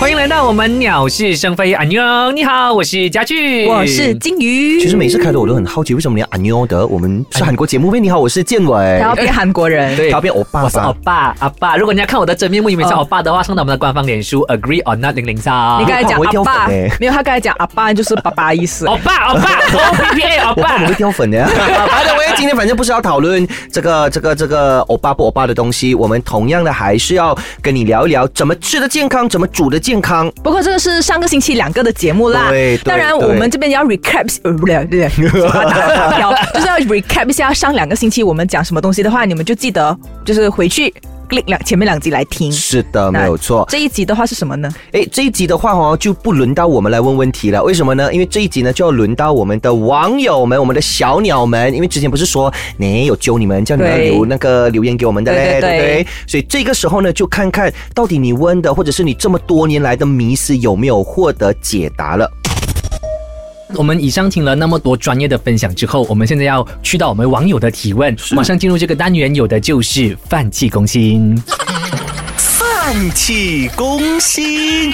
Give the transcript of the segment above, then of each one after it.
欢迎来到我们鸟是生非，阿妞，你好，我是家具，我是金鱼。其实每次开头我都很好奇，为什么你要阿妞的？我们是韩国节目呗。你好，我是建伟他。要变韩国人，对他要变欧巴我是欧？巴阿爸。如果你要看我的真面目，以为是欧巴的话，上到我们的官方脸书 agree or not 零零三。你刚才讲我会掉阿爸粉欸，没有，他刚才讲阿爸就是爸爸意思。欧巴欧巴 O P P A 欧我怕我巴会。掉粉的。好的，喂，今天反正不是要讨论这个这个这个欧巴不欧巴的东西，我们同样的还是要跟你聊一聊怎么吃的健康，怎么煮的健康。不过这个是上个星期两个的节目啦。对对当然我们这边要 recap，呃，不对不对，打打掉，就是要 recap 一下上两个星期我们讲什么东西的话，你们就记得就是回去 click 两前面两集来听。是的，没有错。这一集的话是什么呢？哎，这一集的话哦，就不轮到我们来问问题了。为什么呢？因为这一集呢，就要轮到我们的网友们，我们的小鸟们。因为之前不是说，呢有揪你们，叫你们对留那个留言给我们的嘞，对对对不对？所以这个时候呢，就看看到底你问的，或者是你这么多年来的迷思有没有获得解答了。我们以上听了那么多专业的分享之后，我们现在要去到我们网友的提问，马上进入这个单元，有的就是饭气攻心。饭气攻心，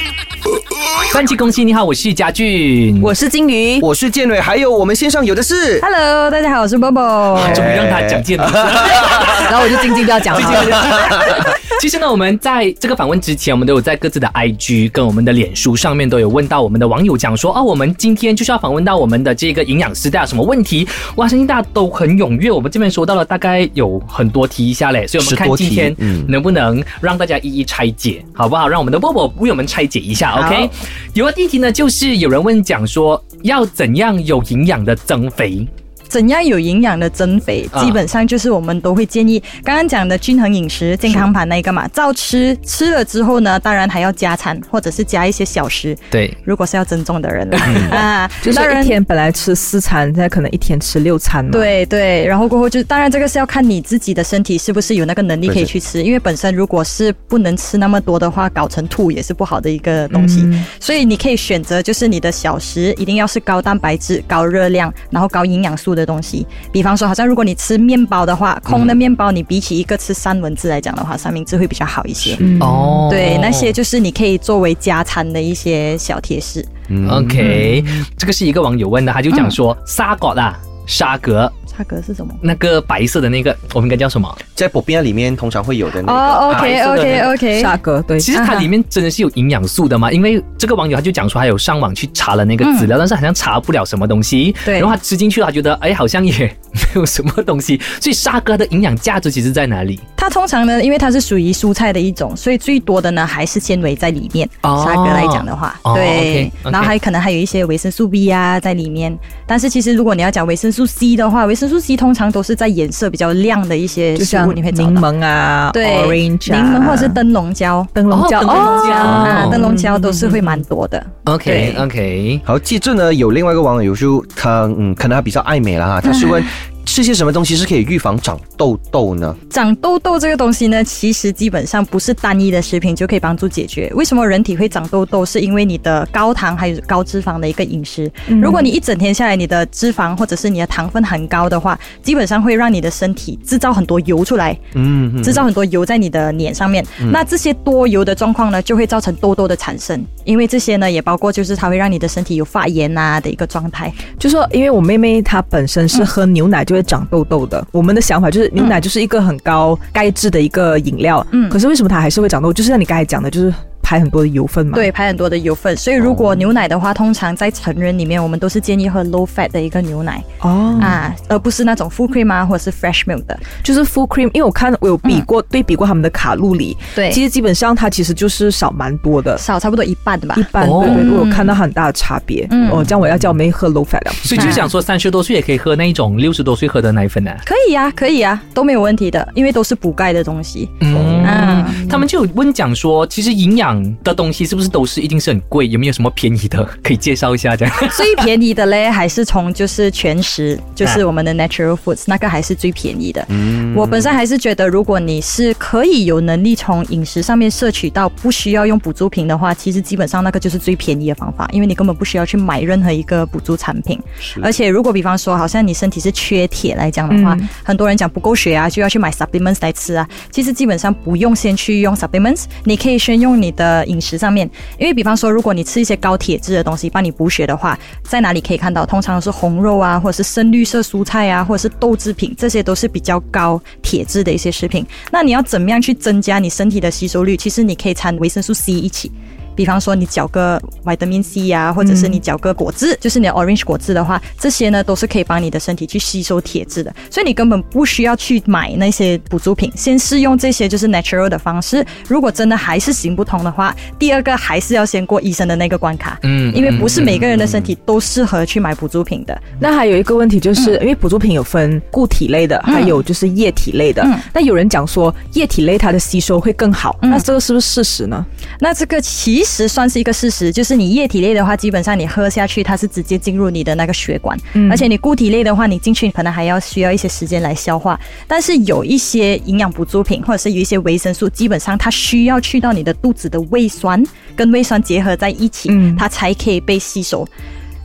饭气攻心，你好，我是家俊。我是金鱼。我是建伟，还有我们线上有的是。Hello，大家好，我是 Bobo。终于让他讲见了。然后我就静静不要讲了。其实呢，我们在这个访问之前，我们都有在各自的 IG 跟我们的脸书上面都有问到我们的网友讲说，哦，我们今天就是要访问到我们的这个营养师，大家有什么问题？哇，相信大家都很踊跃。我们这边收到了大概有很多题一下嘞，所以我们看今天嗯能不能让大家一一拆解，好不好？让我们的 Bobo 为我们拆解一下好，OK？有个第一题呢，就是有人问讲说，要怎样有营养的增肥？怎样有营养的增肥，啊。基本上就是我们都会建议刚刚讲的均衡饮食、健康盘那一个嘛，照吃吃了之后呢，当然还要加餐或者是加一些小食，对，如果是要增重的人啦。啊，就是一天本来吃四餐，现在可能一天吃六餐嘛。对对，然后过后就当然这个是要看你自己的身体是不是有那个能力可以去吃，因为本身如果是不能吃那么多的话，搞成吐也是不好的一个东西。嗯。所以你可以选择就是你的小食一定要是高蛋白质、高热量，然后高营养素的东西。比方说，好像如果你吃面包的话，空的面包你比起一个吃三文治来讲的话，三明治会比较好一些。嗯哦对，那些就是你可以作为加餐的一些小贴士。嗯 OK，、这个是一个网友问的，他就讲说沙果啦，沙格沙格是什么？那个白色的那个，我们应该叫什么？在薄片里面通常会有的那个。哦，OK 白色的 OK 那 OK，沙格对。其实它里面真的是有营养素的嘛？因为这个网友他就讲说，他有上网去查了那个资料，但是好像查不了什么东西。对然后他吃进去了，他觉得哎，好像也 没有什么东西。所以沙哥的营养价值其实在哪里？它通常呢，因为它是属于蔬菜的一种，所以最多的呢还是纤维在里面。哦沙格来讲的话，哦对然后还可能还有一些维生素 B 啊在里面。但是其实如果你要讲维生素 C 的话，维生素 C 通常都是在颜色比较亮的一些食物你会找到。柠檬啊，对 orange 啊柠檬或者是灯笼椒，灯笼椒，哦灯笼椒啊，哦灯笼椒都是会蛮多的。OK 对 OK，好，接着呢，有另外一个网友就他嗯，可能他比较爱美了哈，他是问 吃些什么东西是可以预防长痘痘呢？长痘痘这个东西呢，其实基本上不是单一的食品就可以帮助解决。为什么人体会长痘痘？是因为你的高糖还有高脂肪的一个饮食。如果你一整天下来，你的脂肪或者是你的糖分很高的话，基本上会让你的身体制造很多油出来，嗯，嗯制造很多油在你的脸上面。那这些多油的状况呢，就会造成痘痘的产生。因为这些呢，也包括就是它会让你的身体有发炎啊的一个状态。就说因为我妹妹她本身是喝牛奶就会长痘痘的，我们的想法就是牛奶就是一个很高钙质的一个饮料，嗯。可是为什么它还是会长痘？就是像你刚才讲的，就是排很多的油分嘛。对，排很多的油分。所以如果牛奶的话，通常在成人里面，我们都是建议喝 low fat 的一个牛奶。哦，啊，而不是那种 full cream 啊，或者是 fresh milk 的。就是 full cream，因为我看我有比过、对比过他们的卡路里，对其实基本上它其实就是少蛮多的。少差不多一半的吧一。半哦对对，我有看到很大的差别。嗯哦，这样我要叫我妹喝 low fat 了。所以就是想说三十多岁也可以喝那一种六十多岁喝的奶粉呢、可以呀、可以呀、都没有问题的，因为都是补钙的东西。嗯啊他们就有问讲说，其实营养场的东西是不是都是一定是很贵？有没有什么便宜的可以介绍一下？这样 最便宜的嘞，还是从就是全食，就是我们的 natural foods，那个还是最便宜的。嗯我本身还是觉得，如果你是可以有能力从饮食上面摄取到不需要用补助品的话，其实基本上那个就是最便宜的方法，因为你根本不需要去买任何一个补助产品。而且如果比方说，好像你身体是缺铁来讲的话，嗯很多人讲不够血啊，就要去买 supplements 来吃啊。其实基本上不用先去用 supplements，你可以先用你的呃饮食上面，因为比方说，如果你吃一些高铁质的东西帮你补血的话，在哪里可以看到？通常是红肉啊，或者是深绿色蔬菜啊，或者是豆制品，这些都是比较高铁质的一些食品。那你要怎么样去增加你身体的吸收率？其实你可以掺维生素 C 一起。比方说你搅个 vitamin C 呀、或者是你搅个果汁，就是你的 orange 果汁的话，这些呢都是可以帮你的身体去吸收铁质的，所以你根本不需要去买那些补助品，先试用这些就是 natural 的方式。如果真的还是行不通的话，第二个还是要先过医生的那个关卡，嗯因为不是每个人的身体都适合去买补助品的。那还有一个问题就是，因为补助品有分固体类的，还有就是液体类的。嗯那有人讲说液体类它的吸收会更好，那这个是不是事实呢？那这个其实算是一个事实，就是你液体类的话，基本上你喝下去，它是直接进入你的那个血管，嗯而且你固体类的话，你进去可能还要需要一些时间来消化。但是有一些营养补助品，或者是有一些维生素，基本上它需要去到你的肚子的胃酸跟胃酸结合在一起，嗯它才可以被吸收。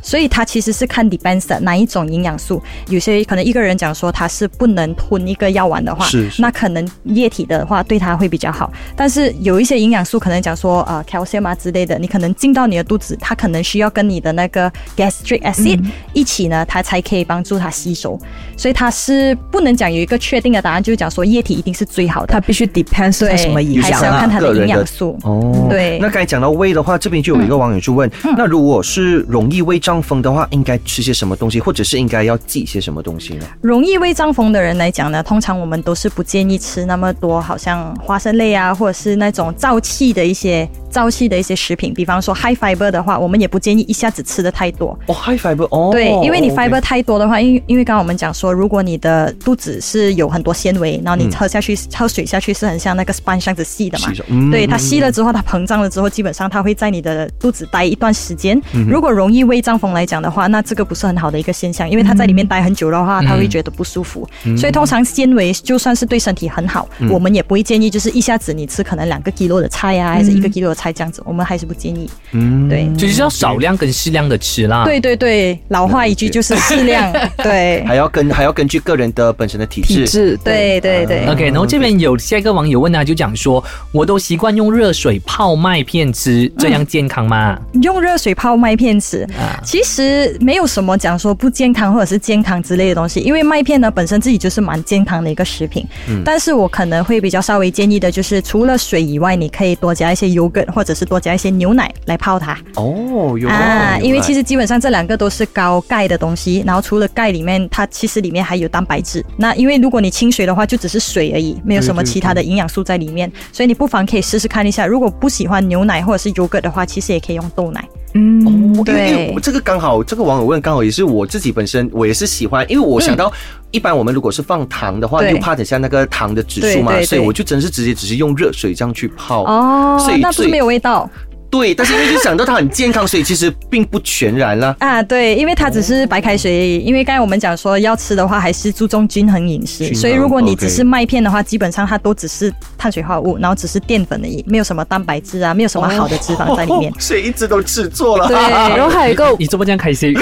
所以它其实是看 depends 的哪一种营养素，有些可能一个人讲说他是不能吞一个药丸的话，是是那可能液体的话对他会比较好。但是有一些营养素可能讲说呃 calcium 啊之类的，你可能进到你的肚子，它可能需要跟你的那个 gastric acid 一起呢，它才可以帮助它吸收。所以它是不能讲有一个确定的答案，就是讲说液体一定是最好的它。必须 depends 什么影还是要响啊？看它的营养素。哦，对那刚才讲到胃的话，这边就有一个网友就问，那如果是容易胃胀风的话，应该吃些什么东西，或者是应该要忌些什么东西呢？容易胃胀风的人来讲呢，通常我们都是不建议吃那么多，好像花生类啊，或者是那种燥气的一些燥气的一些食品。比方说 high fiber 的话，我们也不建议一下子吃的太多。哦，high fiber，哦，对，因为你 fiber 太多的话，因为因为刚刚我们讲说，如果你的肚子是有很多纤维，然后你嗯喝下去、喝水下去是很像那个 sponge 这样子细的嘛，嗯对，嗯它吸了之后，它膨胀了之后，基本上它会在你的肚子待一段时间。嗯如果容易胃胀风来讲的话，那这个不是很好的一个现象，因为他在里面待很久的话，他会觉得不舒服。嗯所以通常纤维就算是对身体很好，我们也不会建议就是一下子你吃可能两个 kilo 的菜呀、还是一个 kilo 的菜这样子，我们还是不建议。嗯对。就是要少量跟适量的吃啦。对对对，老话一句就是适量，对还要根还要根据个人的本身的体质。体质对对对。OK，然后这边有下一个网友问他，就讲说，我都习惯用热水泡麦片吃，这样健康吗？用热水泡麦片吃，啊其实没有什么讲说不健康或者是健康之类的东西，因为麦片呢本身自己就是蛮健康的一个食品。但是我可能会比较稍微建议的就是，除了水以外，你可以多加一些 yogurt 或者是多加一些牛奶来泡它。哦，有啊，因为其实实基本上这两个都是高钙的东西，然后除了钙里面，它其实里面还有蛋白质。那因为如果你清水的话，就只是水而已，没有什么其他的营养素在里面，所以你不妨可以试试看一下。如果不喜欢牛奶或者是 yogurt 的话，其实也可以用豆奶。嗯，因为这个刚好，这个网友问刚好也是我自己本身，我也是喜欢，因为我想到。一般我们如果是放糖的话，对又怕等下那个糖的指数嘛，所以我就真是直接只是用热水这样去泡。哦所以，所以那不是没有味道对，但是因为就想到它很健康，所以其实并不全然啦。啊？对，因为它只是白开水而已。因为刚才我们讲说要吃的话，还是注重均衡饮食。衡所以如果你只是麦片的话，基本上它都只是碳水化合物，然后只是淀粉而已，没有什么蛋白质啊，没有什么好的脂肪在里面哦。所以一直都吃错了。对然后还有一个，你怎么这样开心？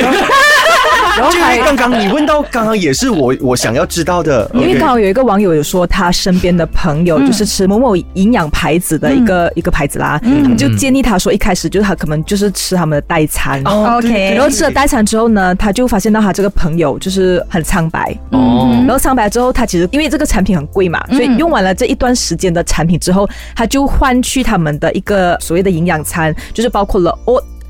然后就刚刚你问到，刚刚也是我我想要知道的，因为刚好有一个网友有说，他身边的朋友就是吃某某营养牌子的一个、一个牌子啦，他们就建议他说，一开始就是他可能就是吃他们的代餐。哦 OK 然后吃了代餐之后呢，他就发现到他这个朋友就是很苍白，哦。然后苍白之后，他其实因为这个产品很贵嘛，所以用完了这一段时间的产品之后，他就换去他们的一个所谓的营养餐，就是包括了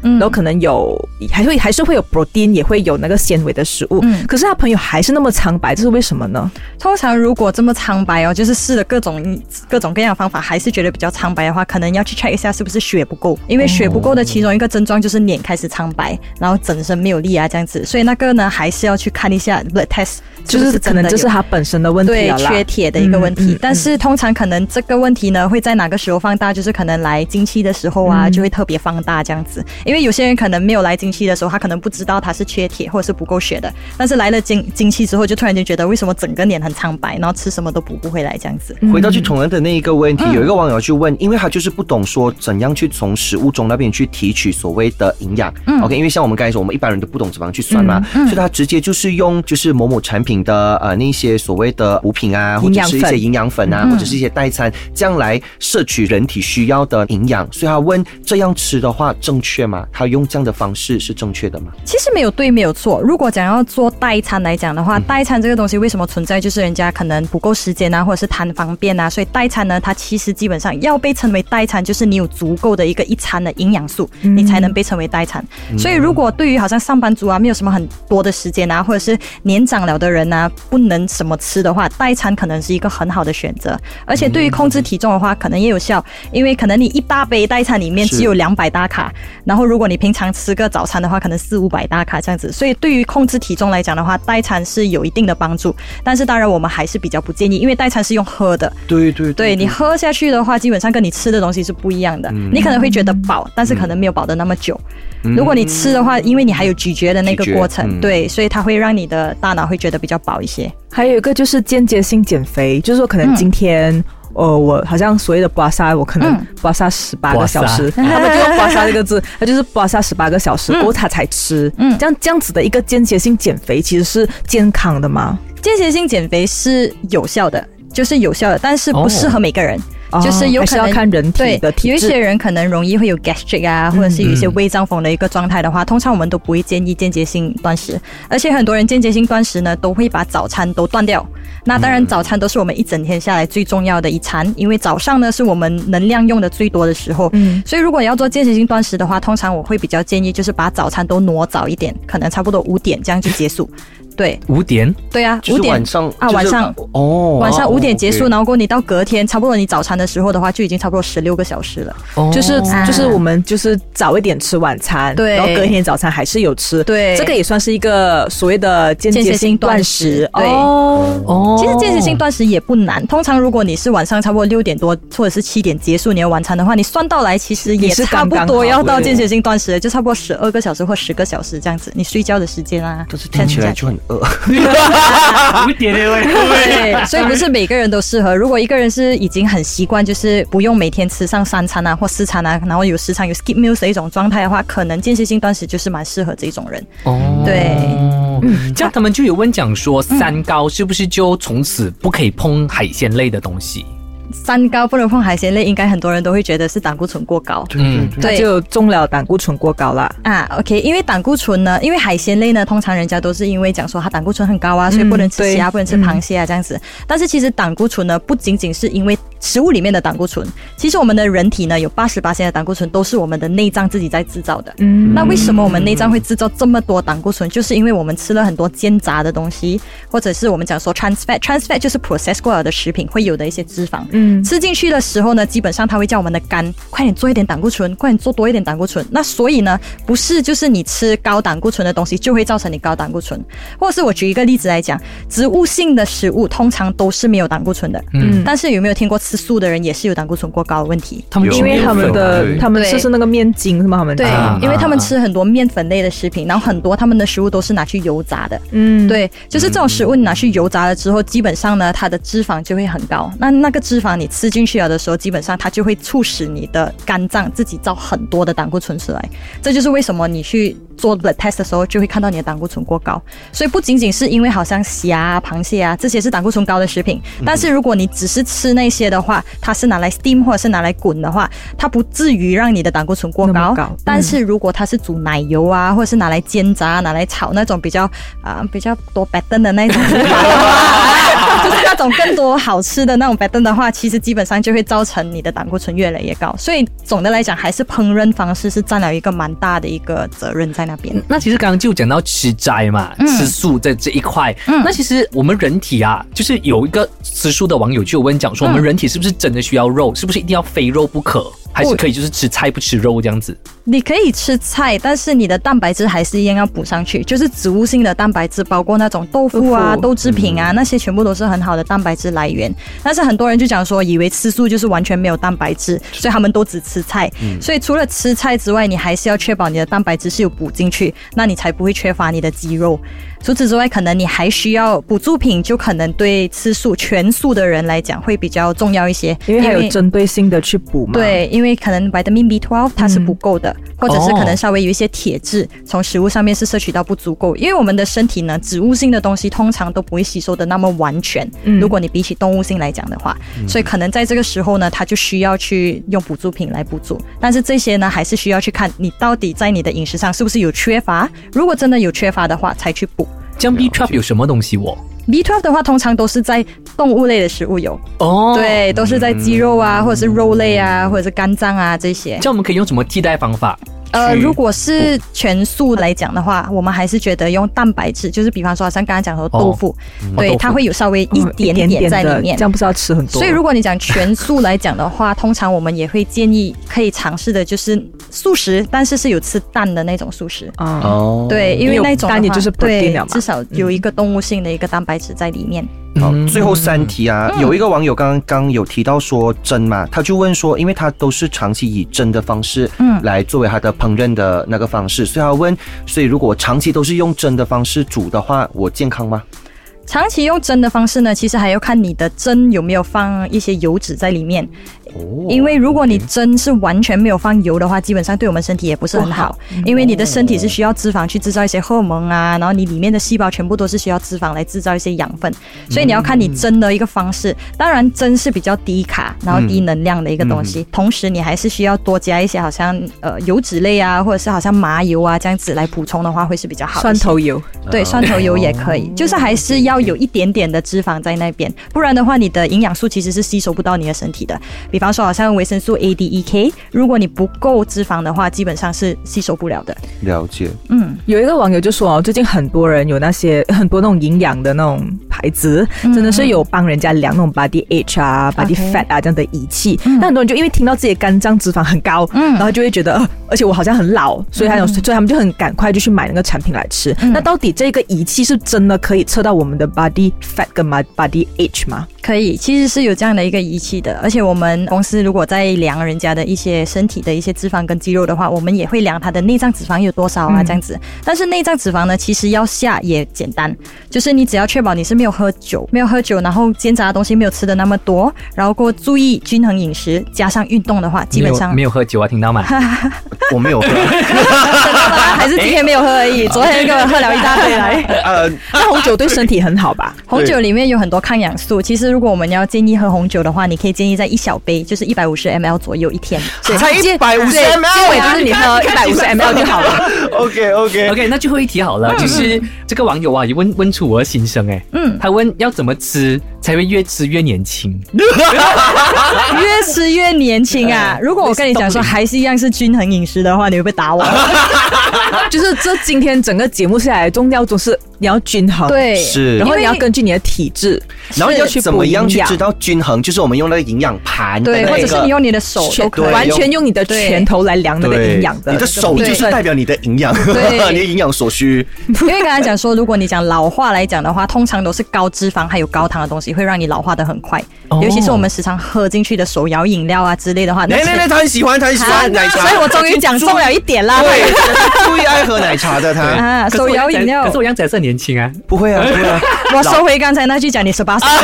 然后可能有还会还是会有 protein，也会有那个纤维的食物。嗯。可是他朋友还是那么苍白，这是为什么呢？通常如果这么苍白哦，就是试了各种各种各样的方法，还是觉得比较苍白的话，可能要去 check 一下是不是血不够，因为血不够的其中一个症状就是脸开始苍白，然后整身没有力啊这样子，所以那个呢还是要去看一下 blood test，就是是可能这是他本身的问题对了缺铁的一个问题，嗯嗯但是通常可能这个问题呢会在哪个时候放大？就是可能来经期的时候啊，嗯。就会特别放大这样子。因为有些人可能没有来经期的时候，他可能不知道他是缺铁或者是不够血的，但是来了经经期之后，就突然间觉得为什么整个脸很苍白，然后吃什么都补不回来这样子。回到去宠人的那一个问题，有一个网友去问，因为他就是不懂说怎样去从食物中那边去提取所谓的营养。OK，因为像我们刚才说，我们一般人都不懂怎么样去算嘛，所以他直接就是用就是某某产品的呃那些所谓的补品啊，或者是一些营养粉啊，或者是一些代餐，这样来摄取人体需要的营养。所以他问这样吃的话正确吗？他用这样的方式是正确的吗？其实没有对，没有错。如果讲要做代餐来讲的话，代餐这个东西为什么存在？就是人家可能不够时间啊，或者是贪方便啊，所以代餐呢，它其实基本上要被称为代餐，就是你有足够的一个一餐的营养素，你才能被称为代餐。所以如果对于好像上班族啊，没有什么很多的时间啊，或者是年长了的人啊，不能什么吃的话，代餐可能是一个很好的选择。而且对于控制体重的话，可能也有效，因为可能你一大杯代餐里面只有两百大卡，然后如果你平常吃个早餐的话，可能四五百大卡这样子。所以对于控制体重来讲的话，代餐是有一定的帮助。但是当然我们还是比较不建议，因为代餐是用喝的，对对对你喝下去的话，基本上跟你吃的东西是不一样的。嗯你可能会觉得饱，但是可能没有饱的那么久。如果你吃的话，因为你还有咀嚼的那个过程，嗯对，所以它会让你的大脑会觉得比较饱一些。还有一个就是间接性减肥，就是说可能嗯今天。呃，我好像所谓的刮痧，我可能嗯刮痧十八个小时，他们就用刮痧这个字，他就是刮痧十八个小时，过后他才吃。嗯这样这样子的一个间接性减肥，其实是健康的吗？间歇性减肥是有效的，就是有效的，但是不适合每个人。哦还是有可能看人体对的体质。有一些人可能容易会有 gastric 啊，或者是有一些胃胀风的一个状态的话，通常我们都不会建议间接性断食。而且很多人间接性断食呢，都会把早餐都断掉。那当然，早餐都是我们一整天下来最重要的一餐，因为早上呢是我们能量用的最多的时候。嗯所以如果要做间歇性断食的话，通常我会比较建议就是把早餐都挪早一点，可能差不多五点这样就结束。对。五点？对啊，就是五点。晚上啊，晚上。哦，晚上五点结束，哦然后过后你到隔天，差不多你早餐的时候的话，就已经差不多十六个小时了。就是啊。就是我们就是早一点吃晚餐，对。然后隔天早餐还是有吃，对。这个也算是一个所谓的间歇性断食，对。哦哦。其实间歇性断食也不难，通常如果你是晚上差不多六点多或者是七点结束你的晚餐的话，你算到来其实也也是差不多要到间歇性断食，就差不多十二个小时或十个小时这样子，你睡觉的时间啊。都是听起来就很饿。五点的喂，对，所以不是每个人都适合。如果一个人是已经很习惯，就是不用每天吃上三餐啊或四餐啊，然后有时常有 skip meals 的一种状态的话，可能间歇性断食就是蛮适合这种人。哦，对，这样他们就有问讲说，三高是不是就从此不可以碰海鲜类的东西？三高不能碰海鲜类，应该很多人都会觉得是胆固醇过高。嗯，对就中了胆固醇过高啦。啊，OK，因为胆固醇呢，因为海鲜类呢，通常人家都是因为讲说它胆固醇很高啊，所以不能吃对虾，不能吃螃蟹啊这样子。但是其实胆固醇呢，不仅仅是因为食物里面的胆固醇，其实我们的人体呢有八十八的胆固醇都是我们的内脏自己在制造的。嗯那为什么我们内脏会制造这么多胆固醇？就是因为我们吃了很多煎炸的东西，或者是我们讲说 trans fat，trans fat 就是 process 过了的食品会有的一些脂肪。嗯吃进去的时候呢，基本上它会叫我们的肝快点做一点胆固醇，快点做多一点胆固醇。那所以呢，不是就是你吃高胆固醇的东西就会造成你高胆固醇，或者是我举一个例子来讲，植物性的食物通常都是没有胆固醇的。嗯但是有没有听过吃素的人也是有胆固醇过高的问题？他们因为他们的他们吃是那个面筋是吗？他们对啊，因为他们吃很多面粉类的食品，然后很多他们的食物都是拿去油炸的。嗯，对，就是这种食物你拿去油炸了之后，基本上呢，它的脂肪就会很高。那那个脂肪你吃进去了的时候，基本上它就会促使你的肝脏自己造很多的胆固醇出来。这就是为什么你去做 blood test 的时候，就会看到你的胆固醇过高。所以不仅仅是因为好像虾啊、螃蟹啊这些是胆固醇高的食品，但是如果你只是吃那些的话，它是拿来 steam 或者是拿来滚的话，它不至于让你的胆固醇过高。但是如果它是煮奶油啊，或者是拿来煎炸、拿来炒那种比较啊、比较多白灯的那种 更多好吃的那种白炖的话，其实基本上就会造成你的胆固醇越来越高。所以总的来讲，还是烹饪方式是占了一个蛮大的一个责任在那边。那其实刚刚就讲到吃斋嘛，嗯吃素在这一块。那其实我们人体啊，就是有一个吃素的网友就有问讲说，我们人体是不是真的需要肉？是不是一定要非肉不可？还是可以就是吃菜不吃肉这样子？你可以吃菜，但是你的蛋白质还是一样要补上去，就是植物性的蛋白质，包括那种豆腐啊、豆制品啊，那些全部都是很好的蛋白质来源。但是很多人就讲说，以为吃素就是完全没有蛋白质，所以他们都只吃菜。所以除了吃菜之外，你还是要确保你的蛋白质是有补进去，那你才不会缺乏你的肌肉。除此之外，可能你还需要补助品，就可能对吃素全素的人来讲会比较重要一些，因为还有针对性的去补嘛。，对，因为可能 vitamin B12 它是不够的，或者是可哦能稍微有一些铁质从食物上面是摄取到不足够。因为我们的身体呢，植物性的东西通常都不会吸收的那么完全。嗯如果你比起动物性来讲的话，所以可能在这个时候呢，它就需要去用补助品来补助。但是这些呢，还是需要去看你到底在你的饮食上是不是有缺乏。如果真的有缺乏的话，才去补。姜 B trap 有什么东西哦？B12 的话，通常都是在动物类的食物有，哦，，对，都是在鸡肉啊，或者是肉类啊，或者是肝脏啊这些。这样我们可以用什么替代方法？呃，如果是全素来讲的话，我们还是觉得用蛋白质，就是比方说，像刚刚讲的豆腐，对，哦腐它会有稍微一点点在里面这。样不是要吃很多。所以，如果你讲全素来讲的话，通常我们也会建议可以尝试的就是素食，但是是有吃蛋的那种素食。啊，哦，对，因为那种蛋也就是对至少有一个动物性的一个蛋白质在里面。好，嗯。最后三题啊，有一个网友刚刚刚有提到说蒸嘛，他就问说，因为他都是长期以蒸的方式，嗯。来作为他的烹饪的那个方式，所以他问，所以如果长期都是用蒸的方式煮的话，我健康吗？长期用蒸的方式呢，其实还要看你的蒸有没有放一些油脂在里面。哦因为如果你蒸是完全没有放油的话，基本上对我们身体也不是很好，因为你的身体是需要脂肪去制造一些荷尔蒙啊，然后你里面的细胞全部都是需要脂肪来制造一些养分，所以你要看你蒸的一个方式。当然，蒸是比较低卡，然后低能量的一个东西，同时你还是需要多加一些好像呃油脂类啊，或者是好像麻油啊这样子来补充的话，会是比较好的。蒜头油，对，蒜头油也可以，就是还是要有一点点的脂肪在那边，不然的话，你的营养素其实是吸收不到你的身体的。比方说，好像维生素 A、D、E、K，如果你不够脂肪的话，基本上是吸收不了的。了解，嗯，有一个网友就说哦，最近很多人有那些很多那种营养的那种牌子，嗯真的是有帮人家量那种 body age 啊、body fat 啊这样的仪器。那很多人就因为听到自己的肝脏脂肪很高，嗯然后就会觉得，呃，而且我好像很老，所以他有，所以他们就很赶快就去买那个产品来吃。嗯那到底这个仪器是真的可以测到我们的 body fat 跟 body age 吗？可以，其实是有这样的一个仪器的，而且我们公司如果在量人家的一些身体的一些脂肪跟肌肉的话，我们也会量他的内脏脂肪有多少啊，嗯这样子。但是内脏脂肪呢，其实要下也简单，就是你只要确保你是没有喝酒，没有喝酒，然后煎炸的东西没有吃的那么多，然后过注意均衡饮食，加上运动的话，基本上没有没有喝酒啊，听到吗？我没有喝，还是今天没有喝而已，昨天给我喝了一大杯来。呃，那红酒对身体很好吧？红酒里面有很多抗氧素，其实如果我们要建议喝红酒的话，你可以建议在一小杯，就是一百五十 ml 左右一天。所以才一百五十 ml，尾就是你喝一百五十 ml 就好了。OK OK，OK，那最后一题好了，就是这个网友啊，也问问出我的心声哎，嗯他问要怎么吃才会越吃越年轻？越吃越年轻啊！如果我跟你讲说还是一样是均衡饮食的话，你会不会打我？就是这今天整个节目下来，重要就是你要均衡，，对，是。然后你要根据你的体质，然后要去怎么样去知道均衡？就是我们用那个营养盘对，或者是你用你的手都可以。完全用你的拳头来量那个营养的，你的手就是代表你的营养，对。你的营养所需。因为刚才讲说，如果你讲老化来讲的话，通常都是高脂肪还有高糖的东西会让你老化的很快，哦。尤其是我们时常喝进去的手摇饮料啊之类的话。那来来来，他很喜欢，他很喜啊欢。奶茶，所以我终于讲中了一点啦。对，他最爱喝奶茶的他，啊，手摇饮料。可是我样子还是很年轻啊。不会啊，不会啊。我收回刚才那句讲你十八岁。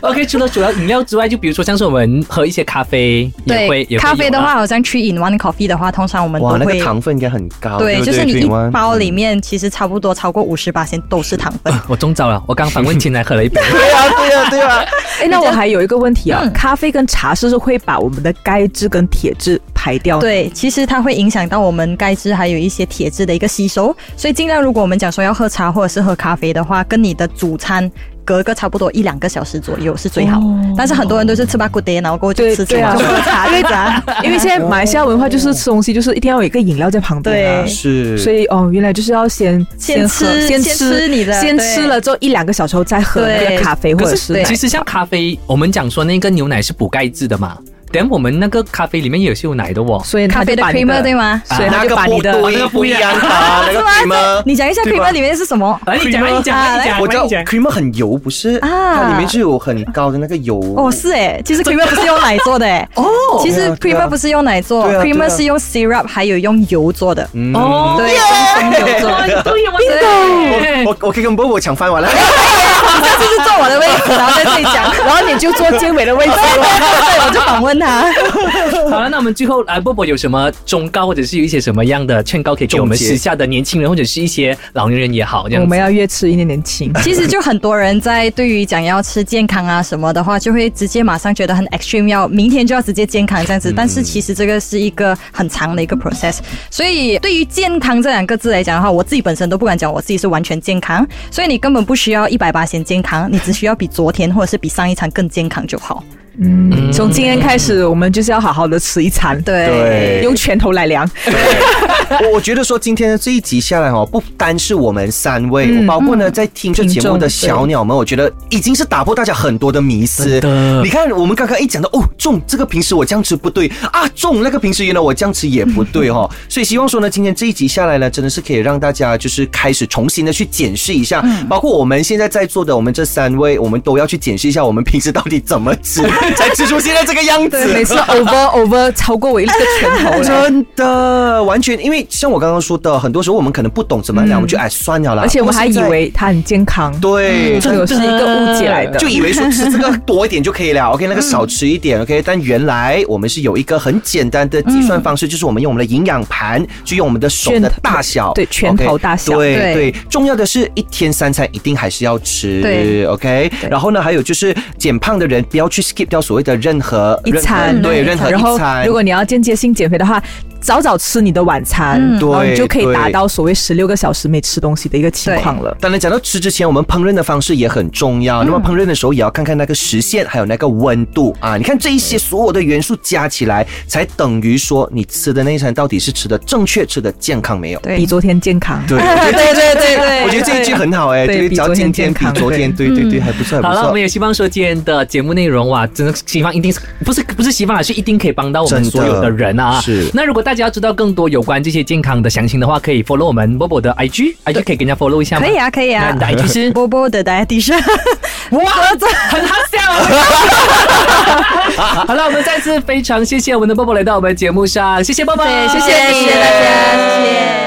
OK，除了主要饮料之外，就比如说像是我们喝一些咖啡，也会对，也会咖啡的话，好像 three in one coffee 的话，通常我们哇，那都会个糖分应该很高。对，不就是你一包里面其实差不多超过五十八先都是糖分。我中招了，我刚反问前来喝了一杯。对啊，对啊，对啊。哎，那我还有一个问题啊，嗯咖啡跟茶是不是会把我们的钙质跟铁质排掉。，对，其实它会影响到我们钙质还有一些铁质的一个吸收，所以尽量如果我们讲说要喝茶或者是喝咖啡的话，跟你的主餐。隔个差不多一两个小时左右是最好，但是很多人都是吃吧 good day，然后过后就吃对对啊。就喝茶。这样子啊。因为现在马来西亚文化就是吃东西就是一定要有一个饮料在旁边啊。对。是，所以哦，原来就是要先先喝吃先先吃吃你的先吃了之后一两个小时后再喝那个咖啡或者是奶其实像咖啡，我们讲说那个牛奶是补钙质的嘛，等我们那个咖啡里面也是有奶的哦。所以咖啡的 creamer 对吗？所以他那个把你的那个不一样 的那个 creamer，你讲一下 creamer 里面是什么？来，你讲你讲，啊你讲，我知道你讲。creamer 很油，不是？啊它里面是有很高的那个油。哦，是哎，其实 creamer 不是用奶做的哎。哦，其实 creamer 不是用奶做，creamer 是用 syrup 还有用油做的。嗯哦，对，用生油做的。对，我对，我我可以跟波波抢饭碗了。你下次是坐我的位置，然后在这里讲，然后你就坐结尾的位置。对，我就访问他。好了，那我们最后来，波波有什么忠告，或者是有一些什么样的劝告，可以给我们时下的年轻人，或者是一些老年人也好，这样我们要越吃一点年轻。其实就很多人在对于讲要吃健康啊什么的话，就会直接马上觉得很 extreme，要明天就要直接健康这样子。但是其实这个是一个很长的一个 process，所以对于健康这两个字来讲的话，我自己本身都不敢讲我自己是完全健康，所以你根本不需要一百八先健康，你只需要比昨天或者是比上一餐更健康就好。嗯，从今天开始，我们就是要好好的吃一餐，对。对。用拳头来量。我我觉得说今天的这一集下来哦，不单是我们三位，嗯包括呢在听这节目的小鸟们，我觉得已经是打破大家很多的迷思。你看我们刚刚一讲到哦，中这个平时我这样吃不对啊，中那个平时原来我这样吃也不对哈、哦，所以希望说呢，今天这一集下来呢，真的是可以让大家就是开始重新的去检视一下，包括我们现在在座的我们这三位，我们都要去检视一下我们平时到底怎么吃，才吃出现在这个样子。每次 over over 超过我一个拳头了。真的，完全，因为像我刚刚说的，很多时候我们可能不懂怎么量，我们就哎算了啦。而且我们还以为它很健康，对，这个是一个误解来的。就以为说吃这个多一点就可以了，OK，那个少吃一点，OK。但原来我们是有一个很简单的计算方式，就是我们用我们的营养盘，就用我们的手的大小，对拳头大小对对对。重要的是一天三餐一定还是要吃对，OK。然后呢，还有就是减胖的人不要去 skip 掉所谓的任何一餐任何对任何然后一餐。如果你要间接性减肥的话，早早吃你的晚餐，嗯然后你就可以达到所谓十六个小时没吃东西的一个情况了。当然，讲到吃之前，我们烹饪的方式也很重要。那么烹饪的时候，也要看看那个时限，还有那个温度啊。你看这一些所有的元素加起来，才等于说你吃的那一餐到底是吃的正确、吃的健康没有？对比昨天健康。对，对对对对，我觉得这一句很好哎，对比昨天今天比昨天，对对对，还不错，还好了，我们。也希望说今天的节目内容哇，真的希望一定是不是不是希望啊，是一定可以帮到我们所有的人啊。是那如果大家要知道更多有关这些健康的详情的话，可以 follow 我们波波的 IG，IG 可以跟人家 follow 一下吗？可以。啊可以啊那你。的 IG 是波波的 dietitian，哇，很好笑。好了，我们再次非常谢谢我们的波波来到我们节目上，谢谢波波，谢谢谢谢大家，谢谢。